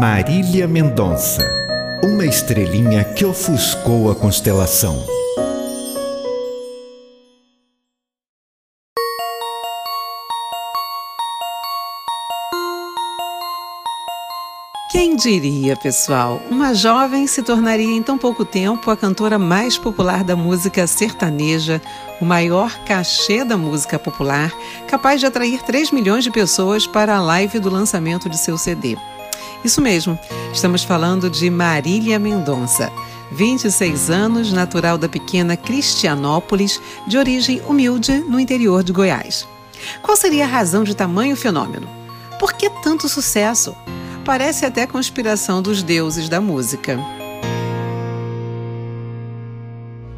Marília Mendonça, uma estrelinha que ofuscou a constelação. Quem diria, pessoal? Uma jovem se tornaria em tão pouco tempo a cantora mais popular da música sertaneja, o maior cachê da música popular, capaz de atrair 3 milhões de pessoas para a live do lançamento de seu CD. Isso mesmo, estamos falando de Marília Mendonça. 26 anos, natural da pequena Cristianópolis, de origem humilde no interior de Goiás. Qual seria a razão de tamanho fenômeno? Por que tanto sucesso? Parece até conspiração dos deuses da música.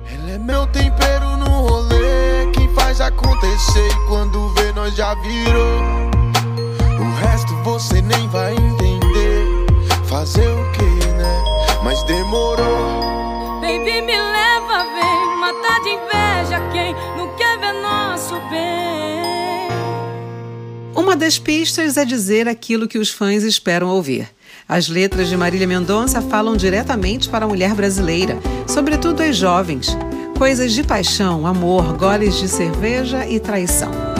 Ela é meu tempero no rolê, quem faz acontecer quando vê nós já virou. O resto você nem vai entender. Quem não quer ver nosso bem. Uma das pistas é dizer aquilo que os fãs esperam ouvir. As letras de Marília Mendonça falam diretamente para a mulher brasileira, sobretudo as jovens. Coisas de paixão, amor, goles de cerveja e traição.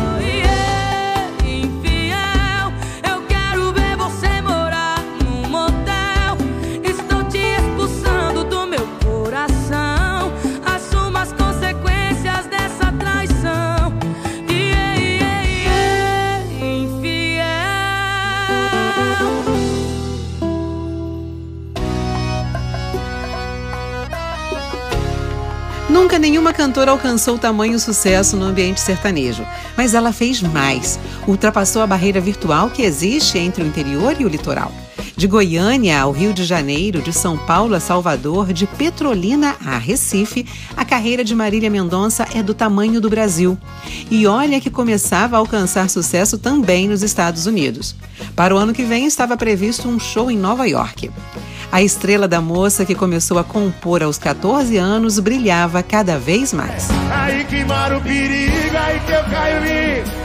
Cantora alcançou tamanho sucesso no ambiente sertanejo, mas ela fez mais. Ultrapassou a barreira virtual que existe entre o interior e o litoral. De Goiânia ao Rio de Janeiro, de São Paulo a Salvador, de Petrolina a Recife, a carreira de Marília Mendonça é do tamanho do Brasil. E olha que começava a alcançar sucesso também nos Estados Unidos. Para o ano que vem estava previsto um show em Nova York. A estrela da moça que começou a compor aos 14 anos brilhava cada vez mais. Aí que mora o perigo, aí que eu caio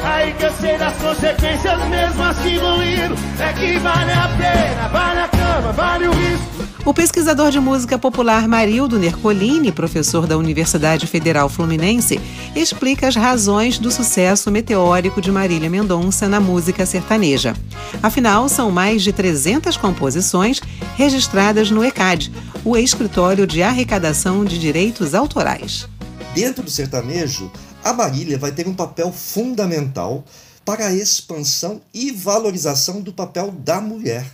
aí que eu sei das consequências mesmo assim vou indo. É que vale a pena, vale a cama, vale o risco. O pesquisador de música popular Marildo Nercolini, professor da Universidade Federal Fluminense, explica as razões do sucesso meteórico de Marília Mendonça na música sertaneja. Afinal, são mais de 300 composições registradas no ECAD, o Escritório de Arrecadação de Direitos Autorais. Dentro do sertanejo, a Marília vai ter um papel fundamental para a expansão e valorização do papel da mulher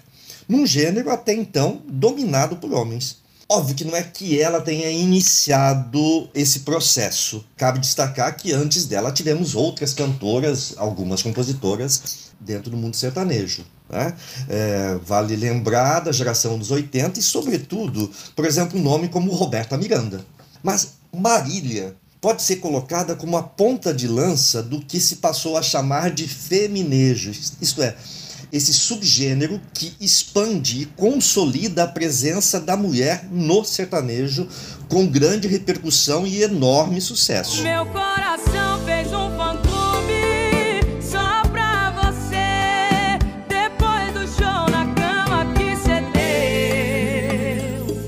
num gênero até então dominado por homens. Óbvio que não é que ela tenha iniciado esse processo. Cabe destacar que antes dela tivemos outras cantoras, algumas compositoras dentro do mundo sertanejo. Né? É, vale lembrar da geração dos 80 e, sobretudo, por exemplo, um nome como Roberta Miranda. Mas Marília pode ser colocada como a ponta de lança do que se passou a chamar de feminejo, isto é, esse subgênero que expande e consolida a presença da mulher no sertanejo com grande repercussão e enorme sucesso. Meu coração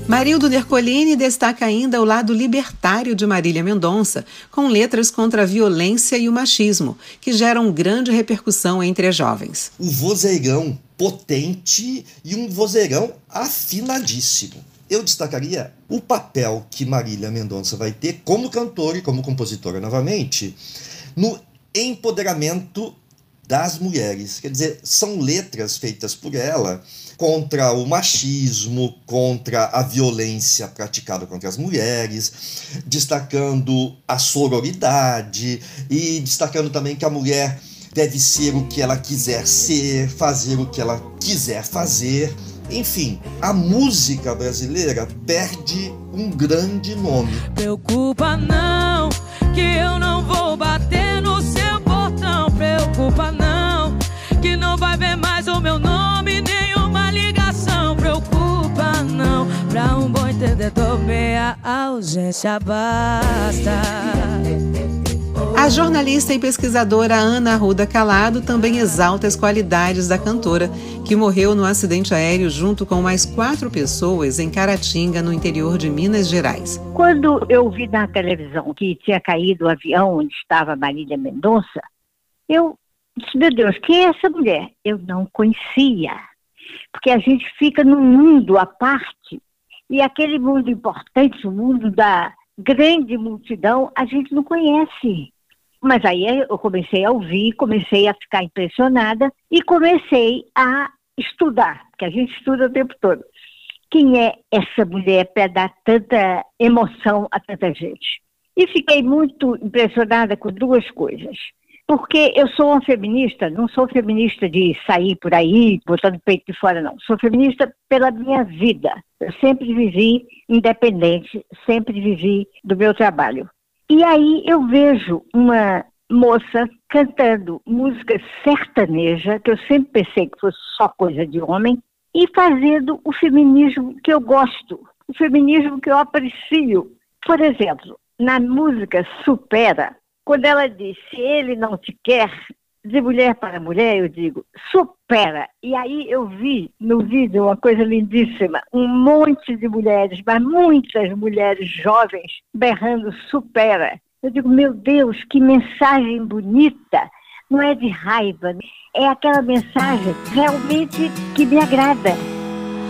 Marildo Nercolini destaca ainda o lado libertário de Marília Mendonça, com letras contra a violência e o machismo, que geram grande repercussão entre as jovens. Um vozeirão potente e um vozeirão afinadíssimo. Eu destacaria o papel que Marília Mendonça vai ter como cantora e como compositora novamente no empoderamento das mulheres. Quer dizer, são letras feitas por ela contra o machismo, contra a violência praticada contra as mulheres, destacando a sororidade e destacando também que a mulher deve ser o que ela quiser ser, fazer o que ela quiser fazer. Enfim, a música brasileira perde um grande nome. Preocupa não, que eu não vou bater no seu portão. Preocupa não, um bom entendedor, meia ausência basta. A jornalista e pesquisadora Ana Arruda Calado também exalta as qualidades da cantora, que morreu no acidente aéreo junto com mais quatro pessoas em Caratinga, no interior de Minas Gerais. Quando eu vi na televisão que tinha caído o avião onde estava Marília Mendonça, eu disse, meu Deus, quem é essa mulher? Eu não conhecia. Porque a gente fica num mundo à parte, e aquele mundo importante, o mundo da grande multidão, a gente não conhece. Mas aí eu comecei a ouvir, comecei a ficar impressionada e comecei a estudar, porque a gente estuda o tempo todo. Quem é essa mulher para dar tanta emoção a tanta gente? E fiquei muito impressionada com duas coisas. Porque eu sou uma feminista, não sou feminista de sair por aí botando o peito de fora, não. Sou feminista pela minha vida. Eu sempre vivi independente, sempre vivi do meu trabalho. E aí eu vejo uma moça cantando música sertaneja, que eu sempre pensei que fosse só coisa de homem, e fazendo o feminismo que eu gosto, o feminismo que eu aprecio. Por exemplo, na música Supera, quando ela diz, se ele não te quer, de mulher para mulher, eu digo, supera. E aí eu vi no vídeo uma coisa lindíssima, um monte de mulheres, mas muitas mulheres jovens berrando supera. Eu digo, meu Deus, que mensagem bonita. Não é de raiva, é aquela mensagem realmente que me agrada.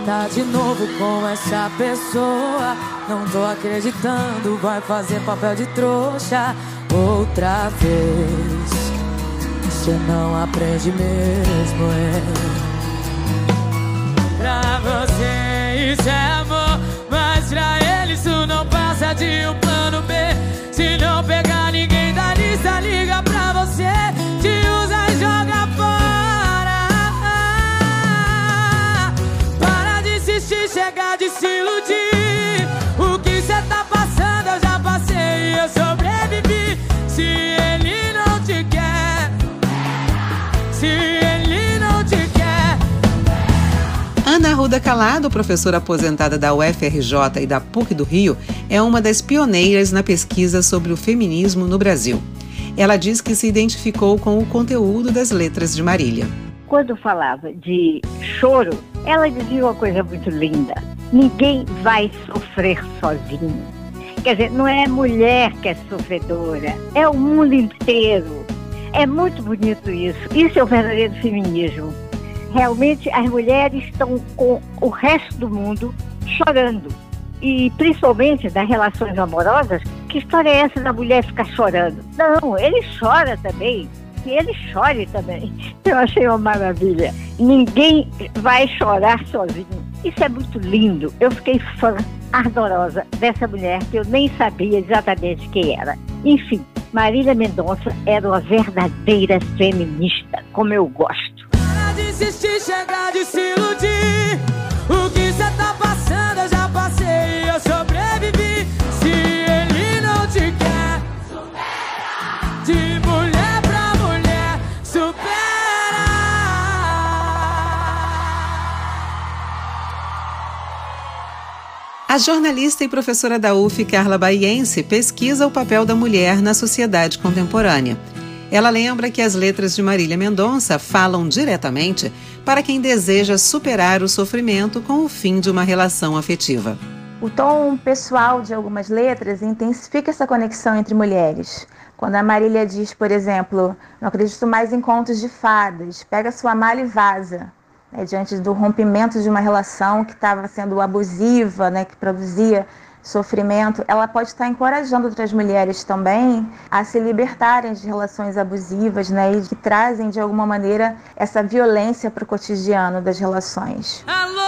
Tá de novo com essa pessoa, não tô acreditando, vai fazer papel de trouxa outra vez. Você não aprende mesmo, é. Pra você isso é amor, mas pra ele isso não passa de um Arruda Calado, professora aposentada da UFRJ e da PUC do Rio, é uma das pioneiras na pesquisa sobre o feminismo no Brasil. Ela diz que se identificou com o conteúdo das letras de Marília. Quando falava de choro, ela dizia uma coisa muito linda: ninguém vai sofrer sozinho. Quer dizer, não é mulher que é sofredora, é o mundo inteiro. É muito bonito isso. Isso é o verdadeiro feminismo. Realmente as mulheres estão com o resto do mundo chorando. E principalmente das relações amorosas, que história é essa da mulher ficar chorando? Não, ele chora também. Que ele chore também. Eu achei uma maravilha. Ninguém vai chorar sozinho. Isso é muito lindo. Eu fiquei fã ardorosa dessa mulher que eu nem sabia exatamente quem era. Enfim, Marília Mendonça era uma verdadeira feminista, como eu gosto. Para de insistir, chega de se iludir. O que cê tá passando eu já passei e eu sobrevivi. Se ele não te quer, supera. De mulher pra mulher, supera. A jornalista e professora da UF, Carla Baiense, pesquisa o papel da mulher na sociedade contemporânea. Ela lembra que as letras de Marília Mendonça falam diretamente para quem deseja superar o sofrimento com o fim de uma relação afetiva. O tom pessoal de algumas letras intensifica essa conexão entre mulheres. Quando a Marília diz, por exemplo, não acredito mais em contos de fadas, pega sua mala e vaza, né, diante do rompimento de uma relação que estava sendo abusiva, né, que produzia sofrimento, ela pode estar encorajando outras mulheres também a se libertarem de relações abusivas, né, e que trazem de alguma maneira essa violência para o cotidiano das relações. Alô,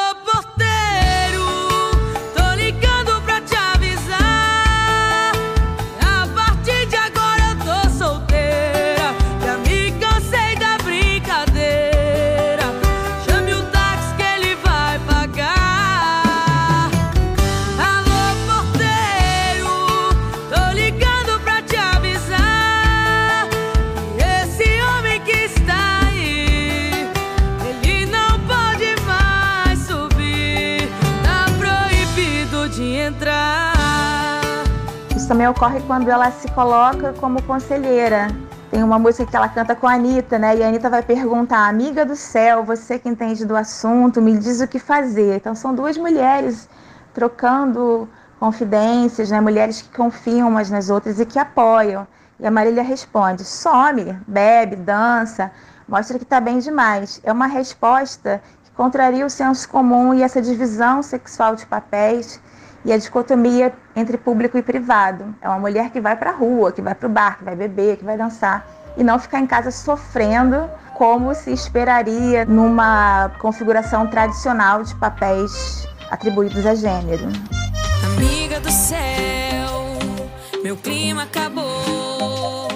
ocorre quando ela se coloca como conselheira. Tem uma música que ela canta com a Anitta, né? E a Anitta vai perguntar, amiga do céu, você que entende do assunto, me diz o que fazer. Então são duas mulheres trocando confidências, né? Mulheres que confiam umas nas outras e que apoiam. E a Marília responde: some, bebe, dança, mostra que está bem demais. É uma resposta que contraria o senso comum e essa divisão sexual de papéis e a dicotomia entre público e privado. É uma mulher que vai para a rua, que vai para o bar, que vai beber, que vai dançar e não ficar em casa sofrendo como se esperaria numa configuração tradicional de papéis atribuídos a gênero. Amiga do céu, meu clima acabou.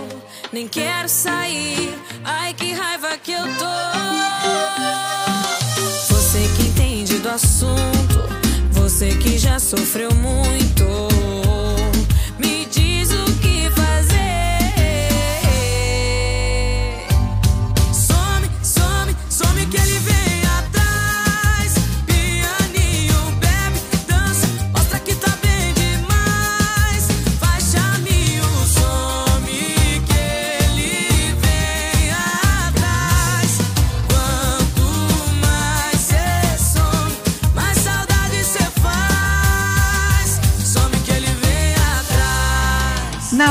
Nem quero sair, ai que raiva que eu tô. Você que entende do assunto, você que já sofreu muito.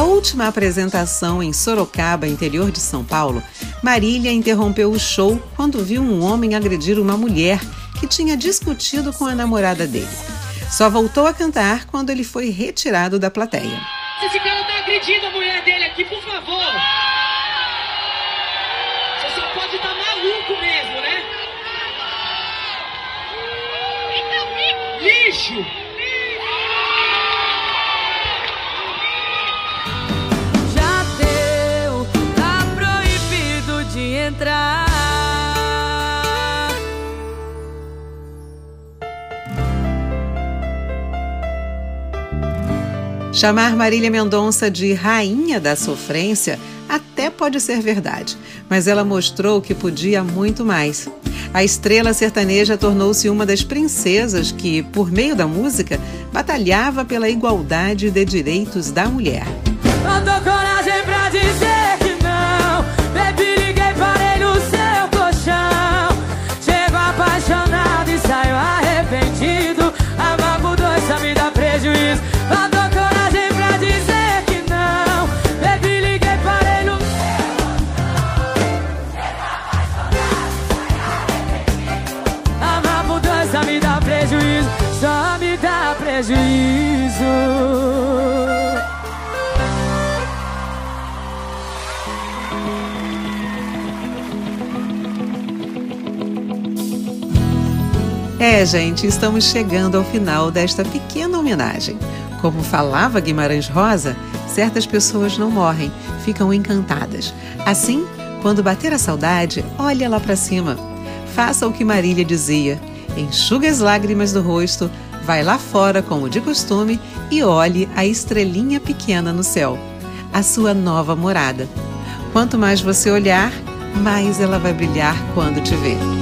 Última apresentação em Sorocaba, interior de São Paulo, Marília interrompeu o show quando viu um homem agredir uma mulher que tinha discutido com a namorada dele. Só voltou a cantar quando ele foi retirado da plateia. Esse cara tá agredindo a mulher dele aqui, por favor! Você só pode estar tá maluco mesmo, né? Lixo! Chamar Marília Mendonça de rainha da sofrência até pode ser verdade, mas ela mostrou que podia muito mais. A estrela sertaneja tornou-se uma das princesas que, por meio da música, batalhava pela igualdade de direitos da mulher. coragem pra dizer É, gente, estamos chegando ao final desta pequena homenagem. Como falava Guimarães Rosa, certas pessoas não morrem, ficam encantadas. Assim, quando bater a saudade, olha lá para cima. Faça o que Marília dizia: enxuga as lágrimas do rosto, Vai lá fora, como de costume, e olhe a estrelinha pequena no céu, a sua nova morada. Quanto mais você olhar, mais ela vai brilhar quando te ver.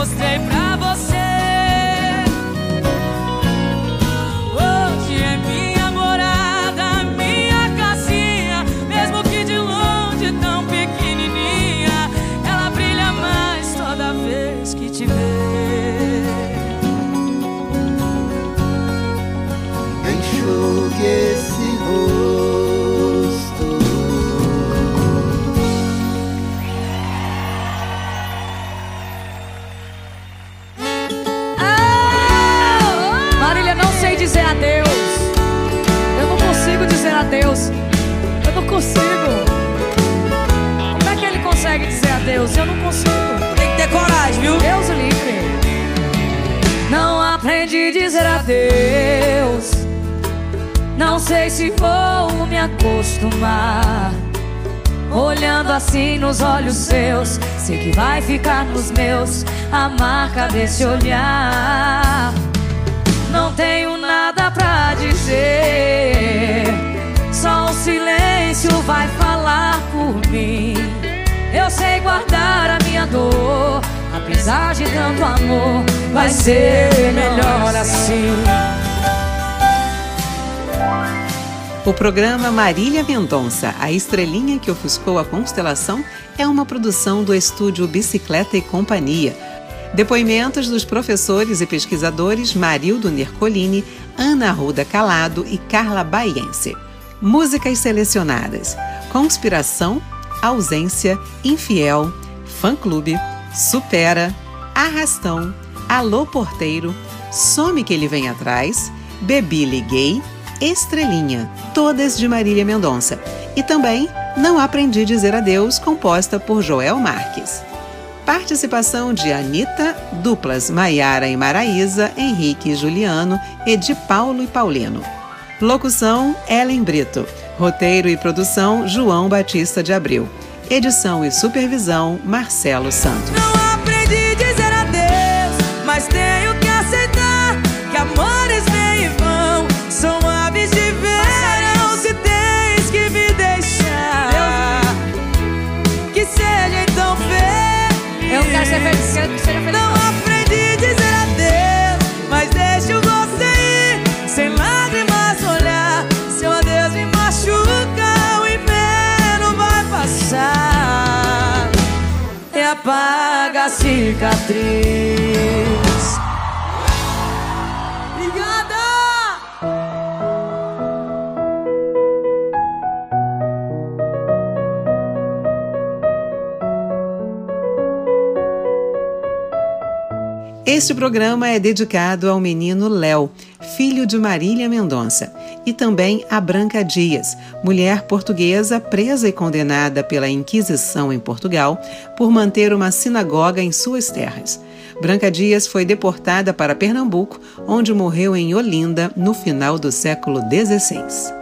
mostrei pra você. Aprendi a dizer adeus. Não sei se vou me acostumar. Olhando assim nos olhos seus, sei que vai ficar nos meus a marca desse olhar. Não tenho nada pra dizer, só o silêncio vai falar por mim. Eu sei guardar a minha dor, apesar de tanto amor, vai ser melhor assim. O programa Marília Mendonça, a estrelinha que ofuscou a constelação, é uma produção do estúdio Bicicleta e Companhia. Depoimentos dos professores e pesquisadores Marildo Nercolini, Ana Ruda Calado e Carla Baiense. Músicas selecionadas: Conspiração, Ausência, Infiel, Fã Clube, Supera, Arrastão, Alô Porteiro, Some que ele vem atrás, Bebi Liguei, Estrelinha, todas de Marília Mendonça. E também Não Aprendi Dizer Adeus, composta por Joel Marques. Participação de Anitta, duplas Maiara e Maraísa, Henrique e Juliano e de Paulo e Paulino. Locução Ellen Brito. Roteiro e produção João Batista de Abreu. Edição e supervisão Marcelo Santos. Não aprendi dizer adeus, mas tenho Este programa é dedicado ao menino Léo, filho de Marília Mendonça, e também a Branca Dias, mulher portuguesa presa e condenada pela Inquisição em Portugal por manter uma sinagoga em suas terras. Branca Dias foi deportada para Pernambuco, onde morreu em Olinda no final do século XVI.